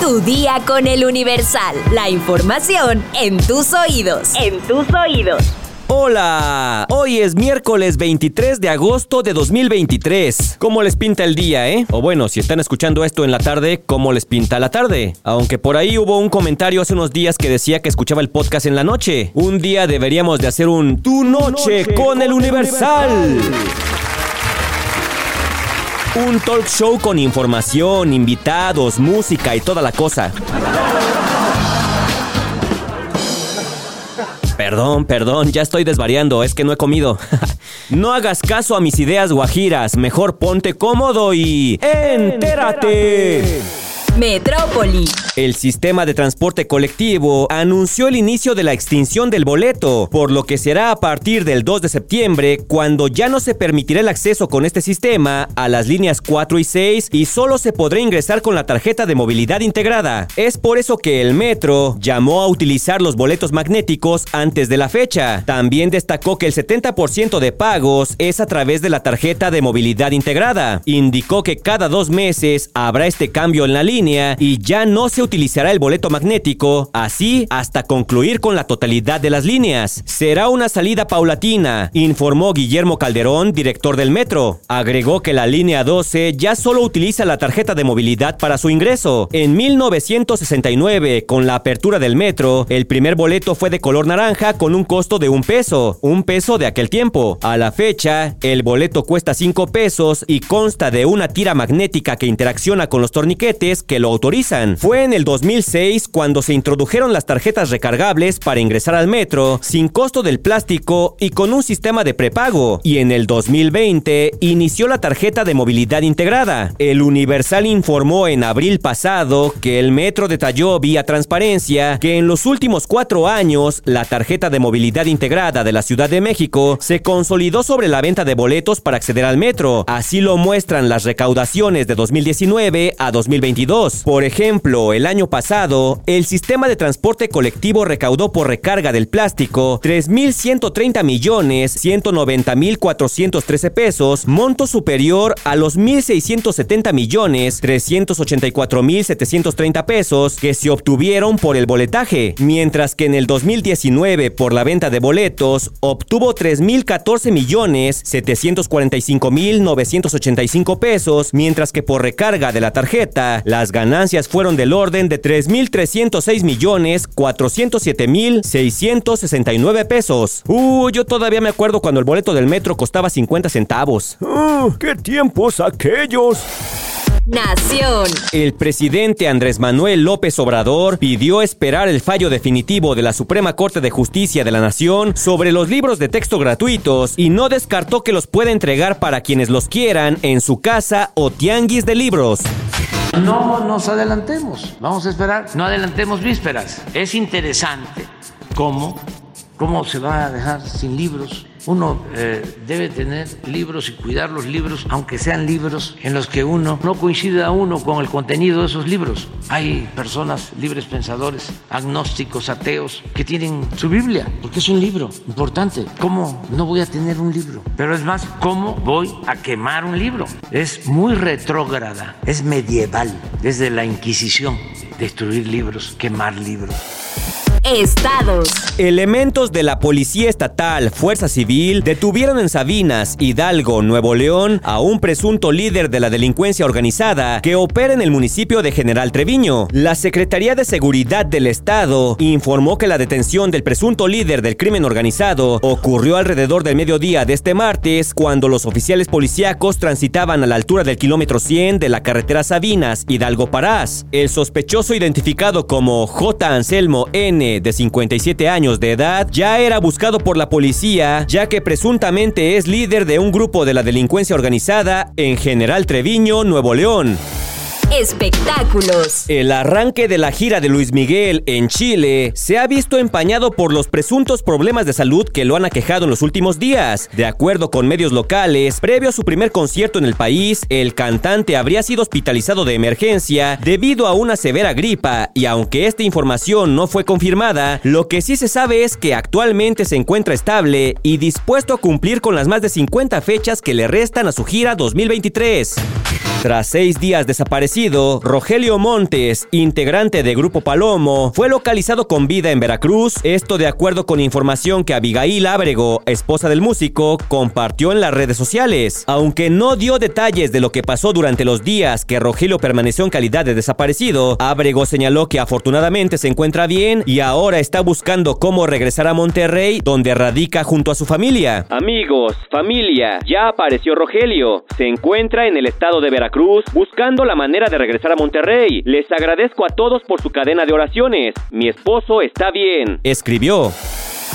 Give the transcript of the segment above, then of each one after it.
Tu día con el Universal. La información en tus oídos. En tus oídos. Hola, hoy es miércoles 23 de agosto de 2023. ¿Cómo les pinta el día, eh? O bueno, si están escuchando esto en la tarde, ¿cómo les pinta la tarde? Aunque por ahí hubo un comentario hace unos días que decía que escuchaba el podcast en la noche. Un día deberíamos de hacer un Tu Noche, con, el Universal. Un talk show con información, invitados, música y toda la cosa. Perdón, perdón, ya estoy desvariando, es que no he comido. no hagas caso a mis ideas guajiras, mejor ponte cómodo y... ¡Entérate! Metrópoli. El sistema de transporte colectivo anunció el inicio de la extinción del boleto, por lo que será a partir del 2 de septiembre cuando ya no se permitirá el acceso con este sistema a las líneas 4 y 6 y solo se podrá ingresar con la tarjeta de movilidad integrada. Es por eso que el metro llamó a utilizar los boletos magnéticos antes de la fecha. También destacó que el 70% de pagos es a través de la tarjeta de movilidad integrada. Indicó que cada dos meses habrá este cambio en la línea y ya no se utilizará el boleto magnético, así hasta concluir con la totalidad de las líneas. Será una salida paulatina, informó Guillermo Calderón, director del metro. Agregó que la línea 12 ya solo utiliza la tarjeta de movilidad para su ingreso. En 1969, con la apertura del metro, el primer boleto fue de color naranja con un costo de un peso, un peso de aquel tiempo. A la fecha, el boleto cuesta 5 pesos y consta de una tira magnética que interacciona con los torniquetes que lo autorizan. Fue en el 2006 cuando se introdujeron las tarjetas recargables para ingresar al metro sin costo del plástico y con un sistema de prepago. Y en el 2020 inició la tarjeta de movilidad integrada. El Universal informó en abril pasado que el metro detalló vía transparencia que en los últimos cuatro años la tarjeta de movilidad integrada de la Ciudad de México se consolidó sobre la venta de boletos para acceder al metro. Así lo muestran las recaudaciones de 2019 a 2022 por ejemplo, el año pasado, el sistema de transporte colectivo recaudó por recarga del plástico 3.130 millones 190 mil 413 pesos, monto superior a los 1.670 millones 384 mil 730 pesos que se obtuvieron por el boletaje, mientras que en el 2019 por la venta de boletos obtuvo 3.014 millones 745 mil 985 pesos, mientras que por recarga de la tarjeta las ganancias fueron del orden de 3.306 millones 407 mil 669 pesos. Uh, yo todavía me acuerdo cuando el boleto del metro costaba 50 centavos. Uh, ¡Qué tiempos aquellos! Nación. El presidente Andrés Manuel López Obrador pidió esperar el fallo definitivo de la Suprema Corte de Justicia de la Nación sobre los libros de texto gratuitos y no descartó que los pueda entregar para quienes los quieran en su casa o tianguis de libros. No nos adelantemos, vamos a esperar, no adelantemos vísperas. Es interesante cómo, cómo se va a dejar sin libros uno eh, debe tener libros y cuidar los libros, aunque sean libros en los que uno no coincida uno con el contenido de esos libros. Hay personas libres pensadores, agnósticos, ateos, que tienen su Biblia, porque es un libro importante. ¿Cómo no voy a tener un libro? Pero es más, ¿cómo voy a quemar un libro? Es muy retrógrada, es medieval, desde la Inquisición, destruir libros, quemar libros. Estados. Elementos de la Policía Estatal, Fuerza Civil, detuvieron en Sabinas, Hidalgo, Nuevo León, a un presunto líder de la delincuencia organizada que opera en el municipio de General Treviño. La Secretaría de Seguridad del Estado informó que la detención del presunto líder del crimen organizado ocurrió alrededor del mediodía de este martes, cuando los oficiales policíacos transitaban a la altura del kilómetro 100 de la carretera Sabinas, Hidalgo Parás. El sospechoso identificado como J. Anselmo N de 57 años de edad, ya era buscado por la policía, ya que presuntamente es líder de un grupo de la delincuencia organizada en General Treviño, Nuevo León. Espectáculos. El arranque de la gira de Luis Miguel en Chile se ha visto empañado por los presuntos problemas de salud que lo han aquejado en los últimos días. De acuerdo con medios locales, previo a su primer concierto en el país, el cantante habría sido hospitalizado de emergencia debido a una severa gripa y aunque esta información no fue confirmada, lo que sí se sabe es que actualmente se encuentra estable y dispuesto a cumplir con las más de 50 fechas que le restan a su gira 2023. Tras seis días desaparecido, Rogelio Montes, integrante de Grupo Palomo, fue localizado con vida en Veracruz, esto de acuerdo con información que Abigail Ábrego, esposa del músico, compartió en las redes sociales. Aunque no dio detalles de lo que pasó durante los días que Rogelio permaneció en calidad de desaparecido, Ábrego señaló que afortunadamente se encuentra bien y ahora está buscando cómo regresar a Monterrey, donde radica junto a su familia. Amigos, familia, ya apareció Rogelio. Se encuentra en el estado de Veracruz Cruz buscando la manera de regresar a Monterrey. Les agradezco a todos por su cadena de oraciones. Mi esposo está bien. Escribió.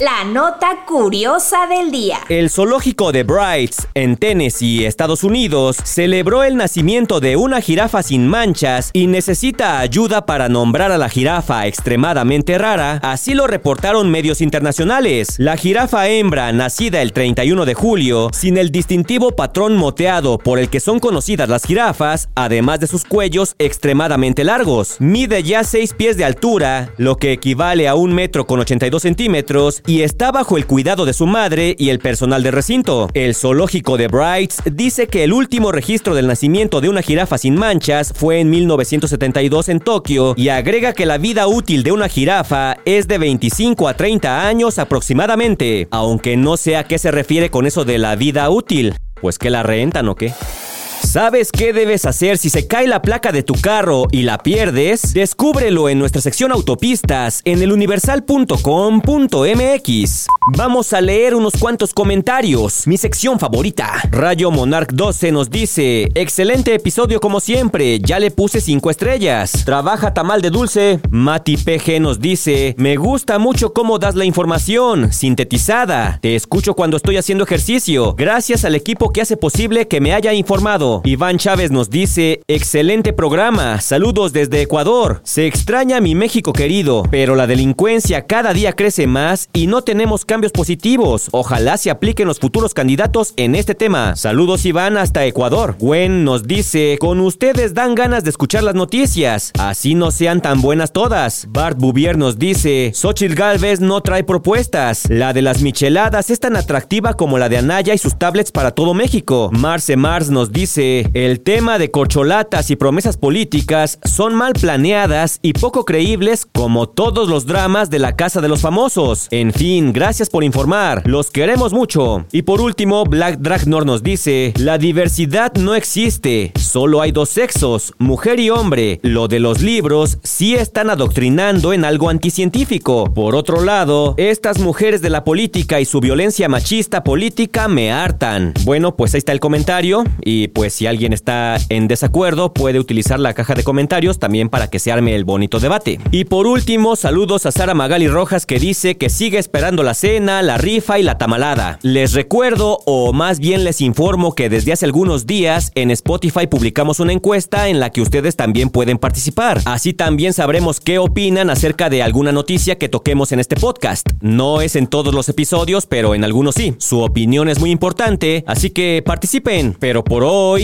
La nota curiosa del día. El zoológico de Brights, en Tennessee, Estados Unidos, celebró el nacimiento de una jirafa sin manchas y necesita ayuda para nombrar a la jirafa extremadamente rara, así lo reportaron medios internacionales. La jirafa hembra, nacida el 31 de julio, sin el distintivo patrón moteado por el que son conocidas las jirafas, además de sus cuellos extremadamente largos. Mide ya 6 pies de altura, lo que equivale a un metro con 82 centímetros, y está bajo el cuidado de su madre y el personal de recinto. El zoológico de Brights dice que el último registro del nacimiento de una jirafa sin manchas fue en 1972 en Tokio y agrega que la vida útil de una jirafa es de 25 a 30 años aproximadamente, aunque no sé a qué se refiere con eso de la vida útil. Pues que la rentan o qué. ¿Sabes qué debes hacer si se cae la placa de tu carro y la pierdes? Descúbrelo en nuestra sección autopistas en eluniversal.com.mx. Vamos a leer unos cuantos comentarios. Mi sección favorita. Rayo Monarch 12 nos dice: Excelente episodio como siempre. Ya le puse 5 estrellas. Trabaja tamal de dulce. Mati PG nos dice: Me gusta mucho cómo das la información, sintetizada. Te escucho cuando estoy haciendo ejercicio. Gracias al equipo que hace posible que me haya informado. Iván Chávez nos dice, excelente programa, saludos desde Ecuador. Se extraña mi México querido, pero la delincuencia cada día crece más y no tenemos cambios positivos. Ojalá se apliquen los futuros candidatos en este tema. Saludos Iván hasta Ecuador. Gwen nos dice, con ustedes dan ganas de escuchar las noticias, así no sean tan buenas todas. Bart Bouvier nos dice, Xochitl Galvez no trae propuestas. La de las micheladas es tan atractiva como la de Anaya y sus tablets para todo México. Marce Mars nos dice, el tema de corcholatas y promesas políticas son mal planeadas y poco creíbles como todos los dramas de la Casa de los Famosos. En fin, gracias por informar, los queremos mucho. Y por último, Black Dragnor nos dice, la diversidad no existe, solo hay dos sexos, mujer y hombre. Lo de los libros sí están adoctrinando en algo anticientífico. Por otro lado, estas mujeres de la política y su violencia machista política me hartan. Bueno, pues ahí está el comentario y pues si alguien está en desacuerdo, puede utilizar la caja de comentarios también para que se arme el bonito debate. Y por último, saludos a Sara Magali Rojas que dice que sigue esperando la cena, la rifa y la tamalada. Les recuerdo, o más bien les informo que desde hace algunos días en Spotify publicamos una encuesta en la que ustedes también pueden participar. Así también sabremos qué opinan acerca de alguna noticia que toquemos en este podcast. No es en todos los episodios, pero en algunos sí. Su opinión es muy importante, así que participen. Pero por hoy